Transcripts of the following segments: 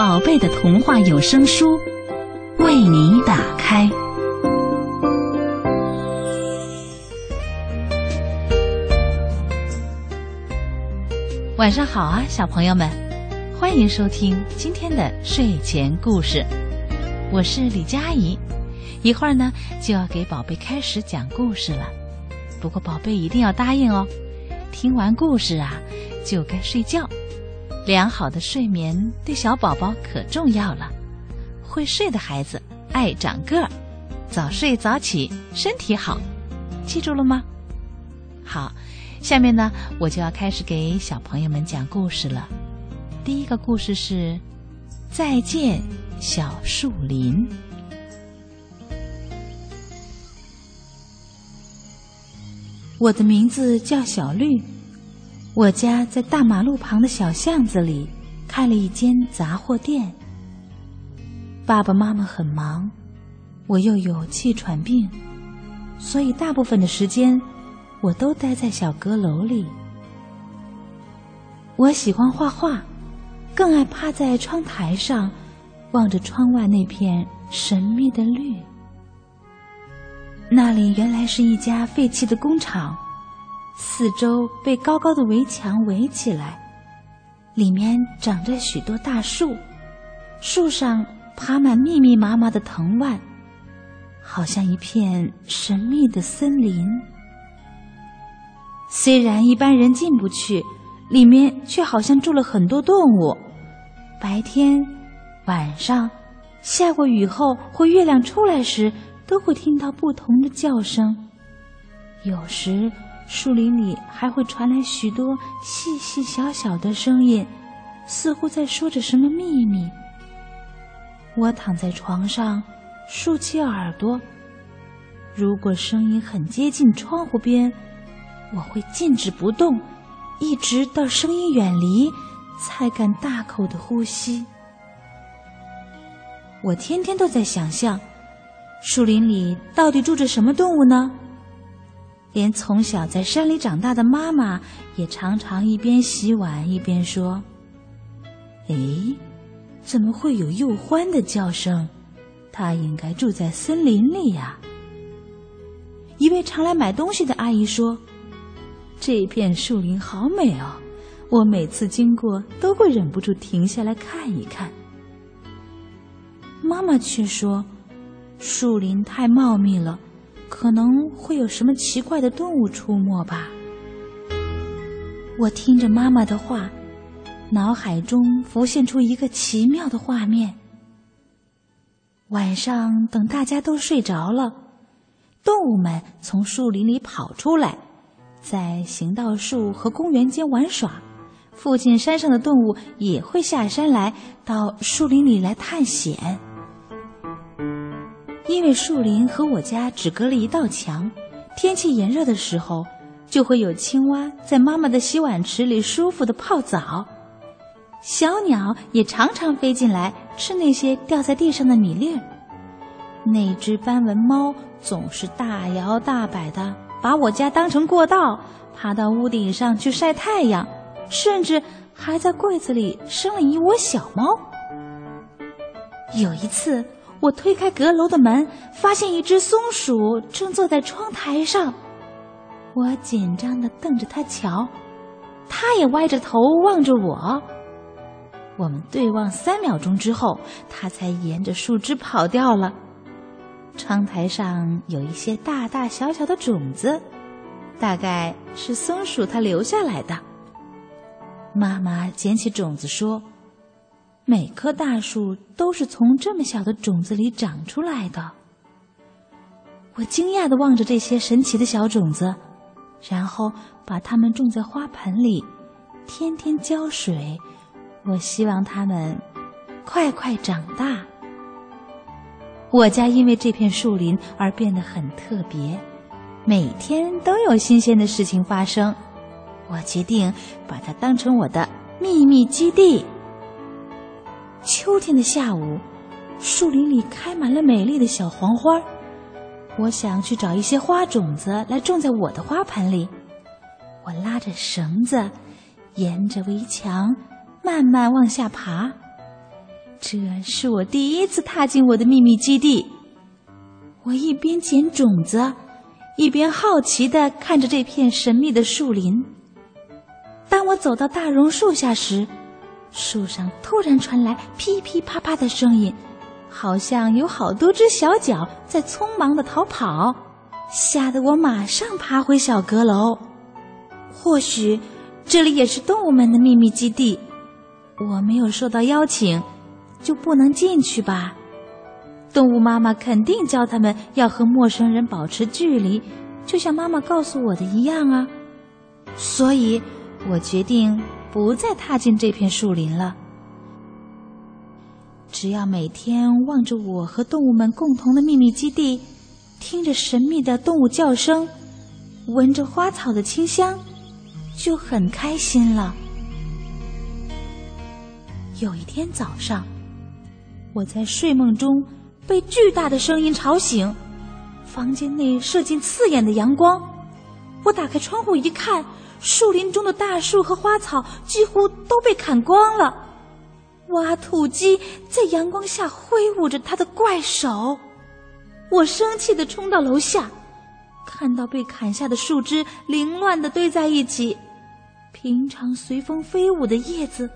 宝贝的童话有声书为你打开。晚上好啊，小朋友们，欢迎收听今天的睡前故事。我是李佳怡，一会儿呢就要给宝贝开始讲故事了。不过宝贝一定要答应哦，听完故事啊就该睡觉。良好的睡眠对小宝宝可重要了。会睡的孩子爱长个儿，早睡早起身体好，记住了吗？好。下面呢，我就要开始给小朋友们讲故事了。第一个故事是《再见小树林》。我的名字叫小绿，我家在大马路旁的小巷子里开了一间杂货店。爸爸妈妈很忙，我又有气喘病，所以大部分的时间。我都待在小阁楼里。我喜欢画画，更爱趴在窗台上，望着窗外那片神秘的绿。那里原来是一家废弃的工厂，四周被高高的围墙围起来，里面长着许多大树，树上爬满密密麻麻的藤蔓，好像一片神秘的森林。虽然一般人进不去，里面却好像住了很多动物。白天、晚上，下过雨后或月亮出来时，都会听到不同的叫声。有时，树林里还会传来许多细细小小的声音，似乎在说着什么秘密。我躺在床上，竖起耳朵。如果声音很接近窗户边，我会静止不动，一直到声音远离，才敢大口的呼吸。我天天都在想象，树林里到底住着什么动物呢？连从小在山里长大的妈妈，也常常一边洗碗一边说：“哎，怎么会有幼欢的叫声？它应该住在森林里呀。”一位常来买东西的阿姨说。这片树林好美哦，我每次经过都会忍不住停下来看一看。妈妈却说，树林太茂密了，可能会有什么奇怪的动物出没吧。我听着妈妈的话，脑海中浮现出一个奇妙的画面：晚上等大家都睡着了，动物们从树林里跑出来。在行道树和公园间玩耍，附近山上的动物也会下山来到树林里来探险。因为树林和我家只隔了一道墙，天气炎热的时候，就会有青蛙在妈妈的洗碗池里舒服的泡澡，小鸟也常常飞进来吃那些掉在地上的米粒儿。那只斑纹猫总是大摇大摆的。把我家当成过道，爬到屋顶上去晒太阳，甚至还在柜子里生了一窝小猫。有一次，我推开阁楼的门，发现一只松鼠正坐在窗台上，我紧张的瞪着它瞧，它也歪着头望着我。我们对望三秒钟之后，它才沿着树枝跑掉了。窗台上有一些大大小小的种子，大概是松鼠它留下来的。妈妈捡起种子说：“每棵大树都是从这么小的种子里长出来的。”我惊讶的望着这些神奇的小种子，然后把它们种在花盆里，天天浇水。我希望它们快快长大。我家因为这片树林而变得很特别，每天都有新鲜的事情发生。我决定把它当成我的秘密基地。秋天的下午，树林里开满了美丽的小黄花。我想去找一些花种子来种在我的花盆里。我拉着绳子，沿着围墙慢慢往下爬。这是我第一次踏进我的秘密基地。我一边捡种子，一边好奇地看着这片神秘的树林。当我走到大榕树下时，树上突然传来噼噼啪啪的声音。好像有好多只小脚在匆忙的逃跑，吓得我马上爬回小阁楼。或许这里也是动物们的秘密基地，我没有受到邀请，就不能进去吧？动物妈妈肯定教他们要和陌生人保持距离，就像妈妈告诉我的一样啊。所以，我决定不再踏进这片树林了。只要每天望着我和动物们共同的秘密基地，听着神秘的动物叫声，闻着花草的清香，就很开心了。有一天早上，我在睡梦中被巨大的声音吵醒，房间内射进刺眼的阳光。我打开窗户一看，树林中的大树和花草几乎都被砍光了。挖土机在阳光下挥舞着它的怪手，我生气的冲到楼下，看到被砍下的树枝凌乱的堆在一起，平常随风飞舞的叶子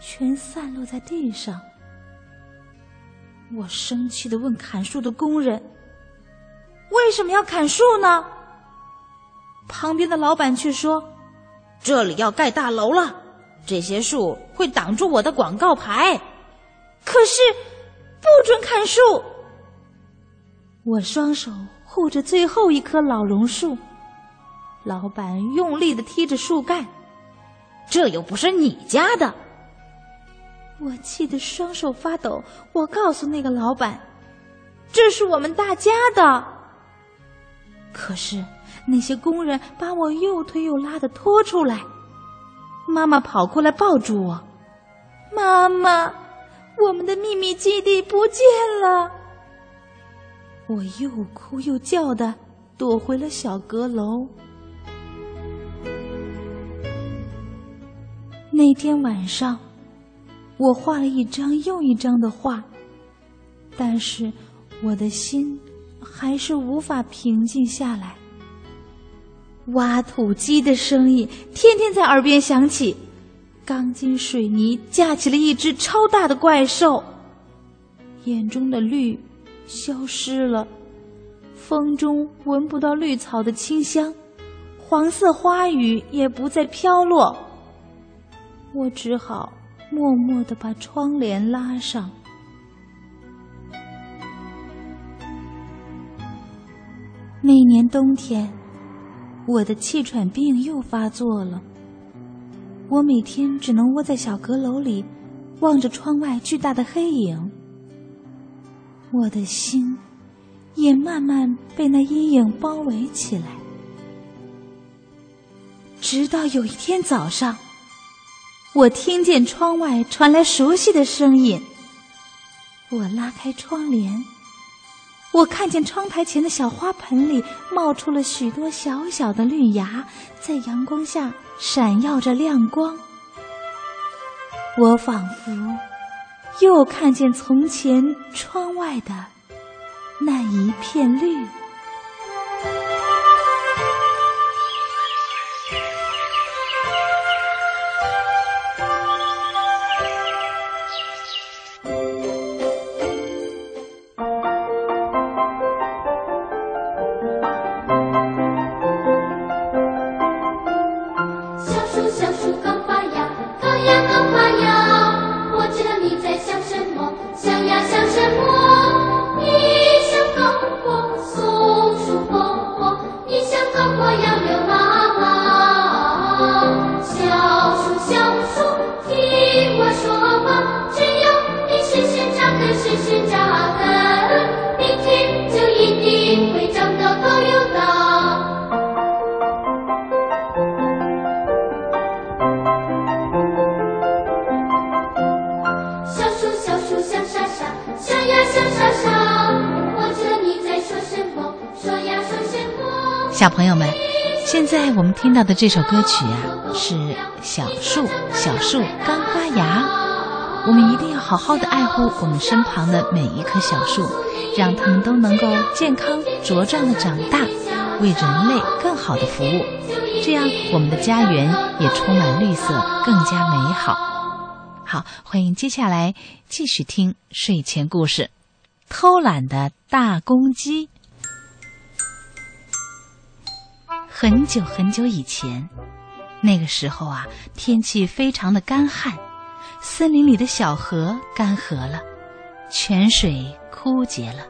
全散落在地上。我生气的问砍树的工人：“为什么要砍树呢？”旁边的老板却说：“这里要盖大楼了。”这些树会挡住我的广告牌，可是不准砍树。我双手护着最后一棵老榕树，老板用力的踢着树干，这又不是你家的。我气得双手发抖。我告诉那个老板，这是我们大家的。可是那些工人把我又推又拉的拖出来。妈妈跑过来抱住我，妈妈，我们的秘密基地不见了！我又哭又叫的躲回了小阁楼。那天晚上，我画了一张又一张的画，但是我的心还是无法平静下来。挖土机的声音天天在耳边响起，钢筋水泥架起了一只超大的怪兽，眼中的绿消失了，风中闻不到绿草的清香，黄色花雨也不再飘落。我只好默默的把窗帘拉上。那年冬天。我的气喘病又发作了。我每天只能窝在小阁楼里，望着窗外巨大的黑影。我的心也慢慢被那阴影包围起来。直到有一天早上，我听见窗外传来熟悉的声音。我拉开窗帘。我看见窗台前的小花盆里冒出了许多小小的绿芽，在阳光下闪耀着亮光。我仿佛又看见从前窗外的那一片绿。小朋友们，现在我们听到的这首歌曲啊，是《小树小树刚发芽》。我们一定要好好的爱护我们身旁的每一棵小树，让它们都能够健康茁壮的长大，为人类更好的服务。这样，我们的家园也充满绿色，更加美好。好，欢迎接下来继续听睡前故事，《偷懒的大公鸡》。很久很久以前，那个时候啊，天气非常的干旱，森林里的小河干涸了，泉水枯竭了，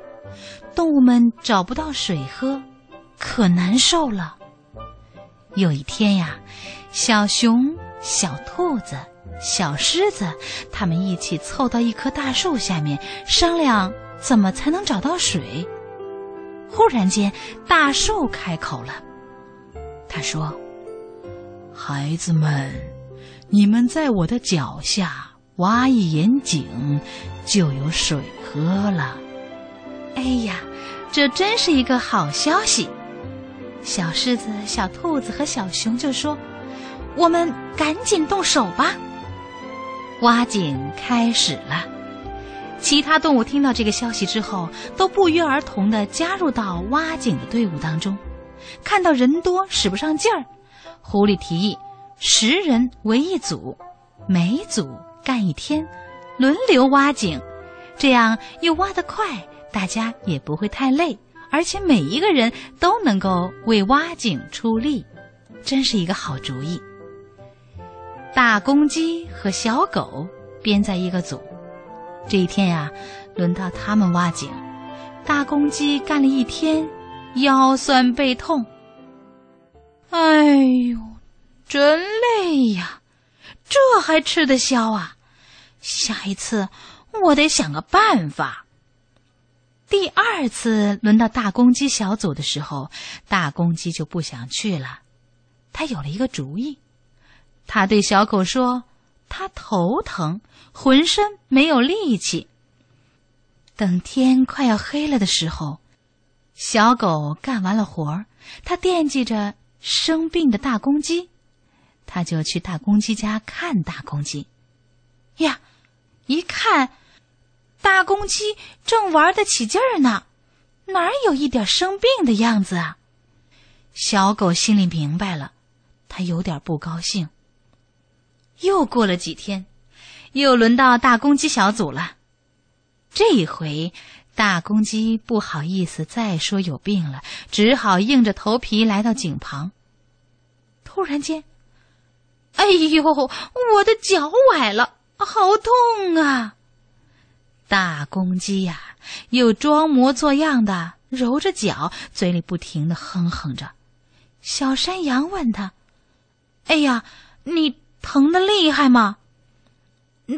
动物们找不到水喝，可难受了。有一天呀，小熊、小兔子、小狮子，他们一起凑到一棵大树下面，商量怎么才能找到水。忽然间，大树开口了。他说：“孩子们，你们在我的脚下挖一眼井，就有水喝了。”哎呀，这真是一个好消息！小狮子、小兔子和小熊就说：“我们赶紧动手吧！”挖井开始了。其他动物听到这个消息之后，都不约而同的加入到挖井的队伍当中。看到人多使不上劲儿，狐狸提议十人为一组，每组干一天，轮流挖井，这样又挖得快，大家也不会太累，而且每一个人都能够为挖井出力，真是一个好主意。大公鸡和小狗编在一个组，这一天呀，轮到他们挖井，大公鸡干了一天。腰酸背痛，哎呦，真累呀！这还吃得消啊？下一次我得想个办法。第二次轮到大公鸡小组的时候，大公鸡就不想去了。他有了一个主意，他对小狗说：“他头疼，浑身没有力气。”等天快要黑了的时候。小狗干完了活儿，它惦记着生病的大公鸡，它就去大公鸡家看大公鸡。呀，一看，大公鸡正玩得起劲儿呢，哪有一点生病的样子啊？小狗心里明白了，它有点不高兴。又过了几天，又轮到大公鸡小组了，这一回。大公鸡不好意思再说有病了，只好硬着头皮来到井旁。突然间，哎呦，我的脚崴了，好痛啊！大公鸡呀，又装模作样的揉着脚，嘴里不停的哼哼着。小山羊问他：“哎呀，你疼的厉害吗？”“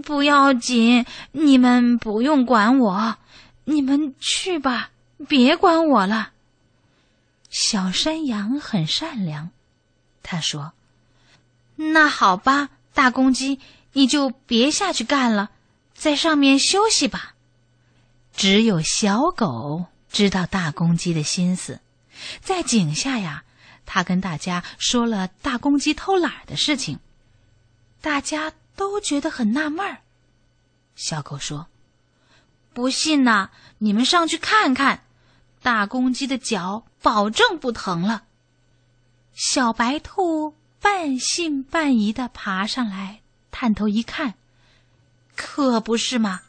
不要紧，你们不用管我。”你们去吧，别管我了。小山羊很善良，他说：“那好吧，大公鸡，你就别下去干了，在上面休息吧。”只有小狗知道大公鸡的心思，在井下呀，他跟大家说了大公鸡偷懒的事情，大家都觉得很纳闷儿。小狗说。不信呐，你们上去看看，大公鸡的脚保证不疼了。小白兔半信半疑的爬上来，探头一看，可不是嘛，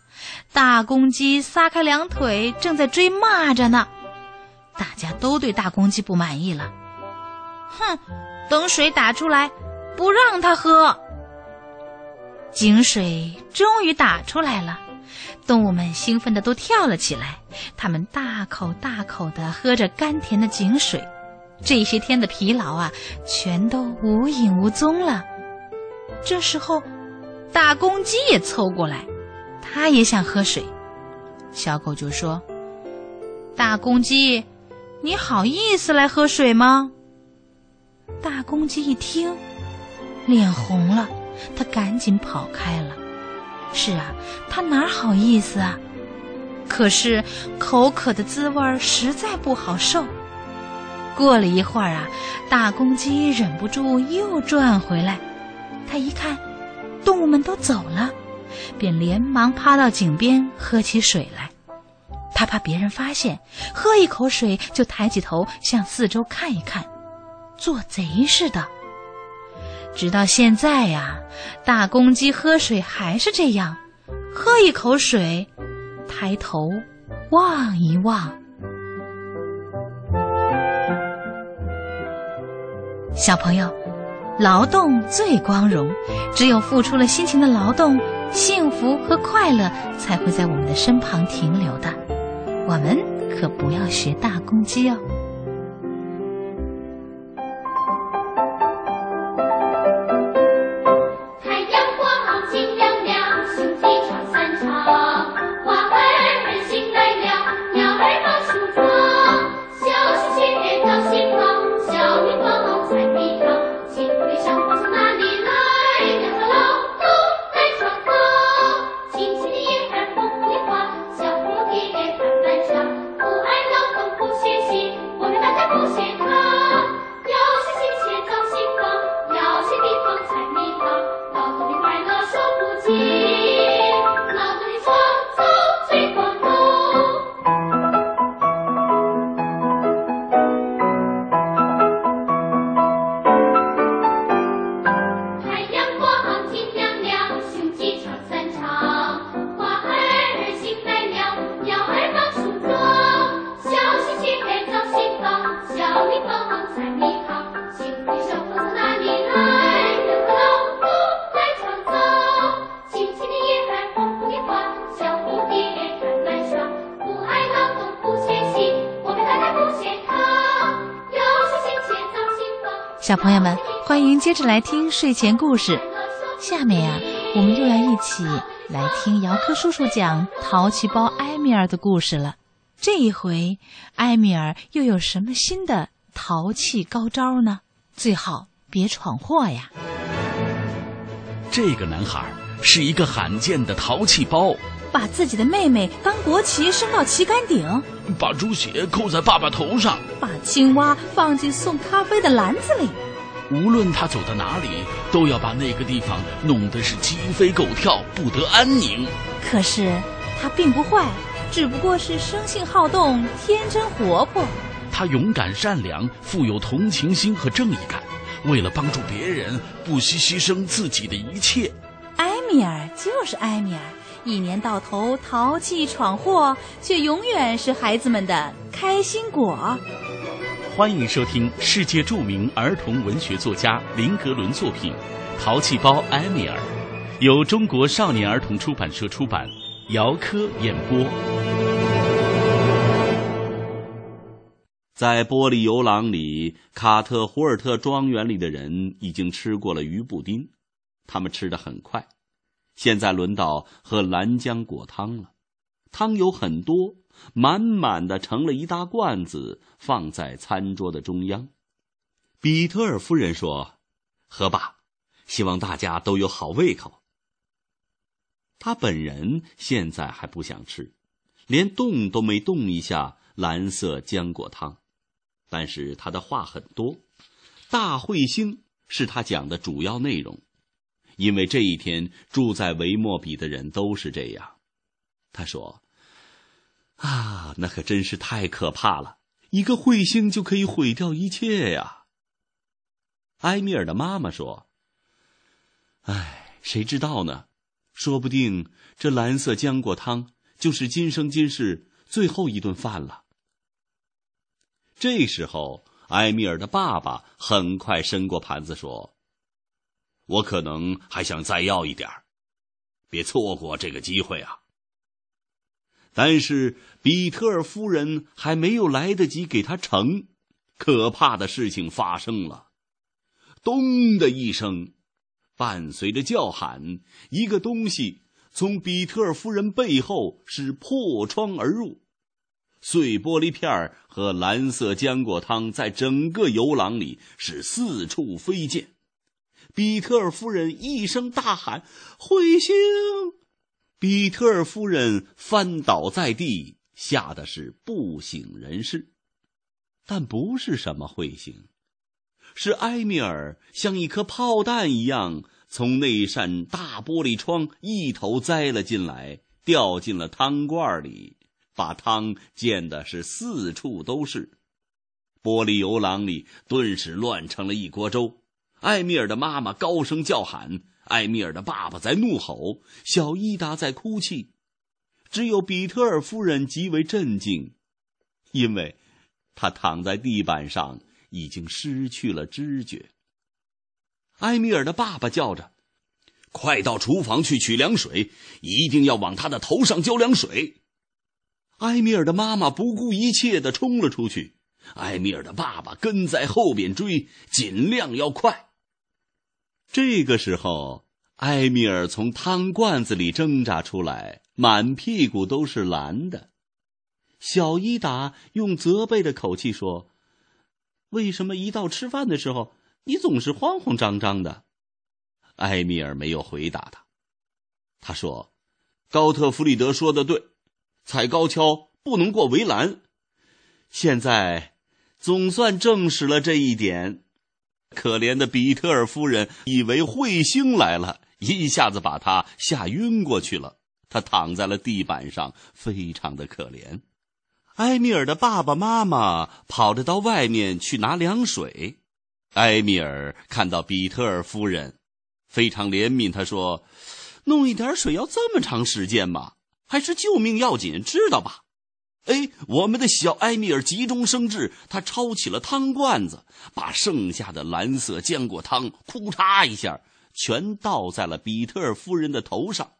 大公鸡撒开两腿，正在追蚂蚱呢。大家都对大公鸡不满意了，哼，等水打出来，不让它喝。井水终于打出来了。动物们兴奋的都跳了起来，它们大口大口的喝着甘甜的井水，这些天的疲劳啊，全都无影无踪了。这时候，大公鸡也凑过来，它也想喝水。小狗就说：“大公鸡，你好意思来喝水吗？”大公鸡一听，脸红了，他赶紧跑开了。是啊，他哪好意思啊？可是口渴的滋味实在不好受。过了一会儿啊，大公鸡忍不住又转回来。他一看，动物们都走了，便连忙趴到井边喝起水来。他怕别人发现，喝一口水就抬起头向四周看一看，做贼似的。直到现在呀，大公鸡喝水还是这样，喝一口水，抬头望一望。小朋友，劳动最光荣，只有付出了辛勤的劳动，幸福和快乐才会在我们的身旁停留的。我们可不要学大公鸡哦。小朋友们，欢迎接着来听睡前故事。下面呀，我们又要一起来听姚科叔叔讲淘气包埃米尔的故事了。这一回，埃米尔又有什么新的淘气高招呢？最好别闯祸呀！这个男孩是一个罕见的淘气包，把自己的妹妹当国旗升到旗杆顶，把猪血扣在爸爸头上。把青蛙放进送咖啡的篮子里，无论他走到哪里，都要把那个地方弄得是鸡飞狗跳、不得安宁。可是他并不坏，只不过是生性好动、天真活泼。他勇敢善良，富有同情心和正义感，为了帮助别人，不惜牺牲自己的一切。埃米尔就是埃米尔。一年到头淘气闯祸，却永远是孩子们的开心果。欢迎收听世界著名儿童文学作家林格伦作品《淘气包埃米尔》，由中国少年儿童出版社出版，姚科演播。在玻璃游廊里，卡特胡尔特庄园里的人已经吃过了鱼布丁，他们吃的很快。现在轮到喝蓝浆果汤了，汤有很多，满满的盛了一大罐子，放在餐桌的中央。比特尔夫人说：“喝吧，希望大家都有好胃口。”他本人现在还不想吃，连动都没动一下蓝色浆果汤，但是他的话很多，大彗星是他讲的主要内容。因为这一天住在维莫比的人都是这样，他说：“啊，那可真是太可怕了！一个彗星就可以毁掉一切呀。”埃米尔的妈妈说：“哎，谁知道呢？说不定这蓝色浆果汤就是今生今世最后一顿饭了。”这时候，埃米尔的爸爸很快伸过盘子说。我可能还想再要一点儿，别错过这个机会啊！但是比特尔夫人还没有来得及给他盛，可怕的事情发生了。咚的一声，伴随着叫喊，一个东西从比特尔夫人背后是破窗而入，碎玻璃片和蓝色浆果汤在整个游廊里是四处飞溅。比特尔夫人一声大喊：“彗星！”比特尔夫人翻倒在地，吓得是不省人事。但不是什么彗星，是埃米尔像一颗炮弹一样从那扇大玻璃窗一头栽了进来，掉进了汤罐里，把汤溅的是四处都是。玻璃游廊里顿时乱成了一锅粥。埃米尔的妈妈高声叫喊，埃米尔的爸爸在怒吼，小伊达在哭泣，只有比特尔夫人极为镇静，因为，她躺在地板上已经失去了知觉。埃米尔的爸爸叫着：“快到厨房去取凉水，一定要往他的头上浇凉水。”埃米尔的妈妈不顾一切的冲了出去。埃米尔的爸爸跟在后边追，尽量要快。这个时候，埃米尔从汤罐子里挣扎出来，满屁股都是蓝的。小伊达用责备的口气说：“为什么一到吃饭的时候，你总是慌慌张张的？”埃米尔没有回答他。他说：“高特弗里德说的对，踩高跷不能过围栏。现在。”总算证实了这一点。可怜的比特尔夫人以为彗星来了，一下子把她吓晕过去了。她躺在了地板上，非常的可怜。埃米尔的爸爸妈妈跑着到外面去拿凉水。埃米尔看到比特尔夫人，非常怜悯。他说：“弄一点水要这么长时间吗？还是救命要紧，知道吧？”哎，我们的小埃米尔急中生智，他抄起了汤罐子，把剩下的蓝色浆果汤“库嚓”一下全倒在了比特尔夫人的头上。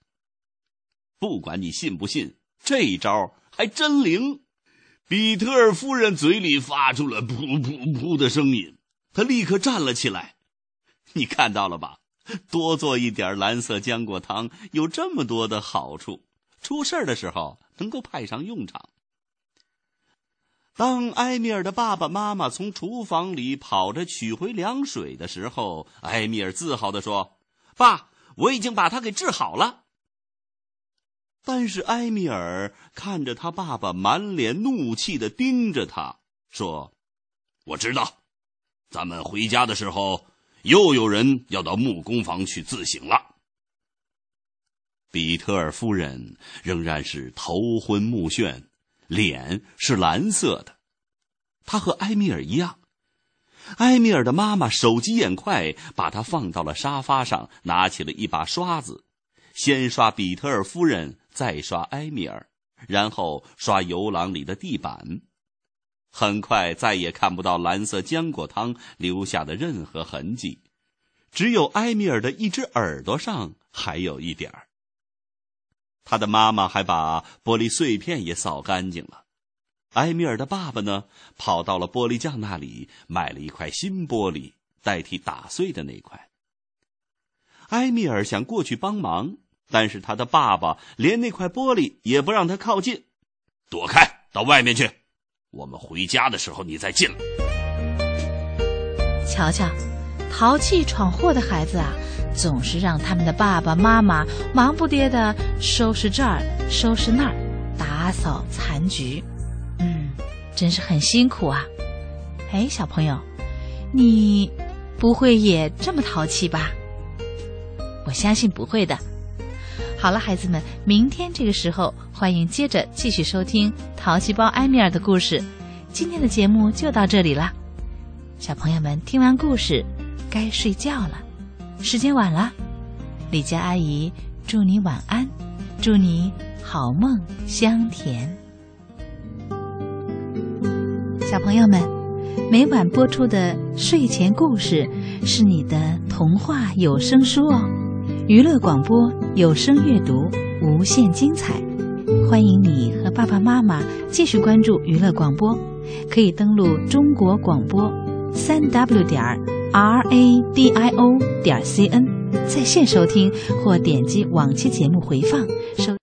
不管你信不信，这一招还真灵。比特尔夫人嘴里发出了“噗噗噗”的声音，她立刻站了起来。你看到了吧？多做一点蓝色浆果汤有这么多的好处，出事的时候能够派上用场。当埃米尔的爸爸妈妈从厨房里跑着取回凉水的时候，埃米尔自豪地说：“爸，我已经把他给治好了。”但是埃米尔看着他爸爸满脸怒气的盯着他，说：“我知道，咱们回家的时候又有人要到木工房去自省了。”比特尔夫人仍然是头昏目眩。脸是蓝色的，他和埃米尔一样。埃米尔的妈妈手疾眼快，把他放到了沙发上，拿起了一把刷子，先刷比特尔夫人，再刷埃米尔，然后刷游廊里的地板。很快，再也看不到蓝色浆果汤留下的任何痕迹，只有埃米尔的一只耳朵上还有一点儿。他的妈妈还把玻璃碎片也扫干净了。埃米尔的爸爸呢，跑到了玻璃匠那里买了一块新玻璃，代替打碎的那块。埃米尔想过去帮忙，但是他的爸爸连那块玻璃也不让他靠近，躲开，到外面去。我们回家的时候你再进来。瞧瞧，淘气闯祸的孩子啊！总是让他们的爸爸妈妈忙不迭的收拾这儿、收拾那儿，打扫残局。嗯，真是很辛苦啊。哎，小朋友，你不会也这么淘气吧？我相信不会的。好了，孩子们，明天这个时候欢迎接着继续收听淘气包埃米尔的故事。今天的节目就到这里了，小朋友们听完故事该睡觉了。时间晚了，李佳阿姨祝你晚安，祝你好梦香甜。小朋友们，每晚播出的睡前故事是你的童话有声书哦。娱乐广播有声阅读无限精彩，欢迎你和爸爸妈妈继续关注娱乐广播，可以登录中国广播三 w 点儿。Radio 点 cn 在线收听或点击往期节目回放收。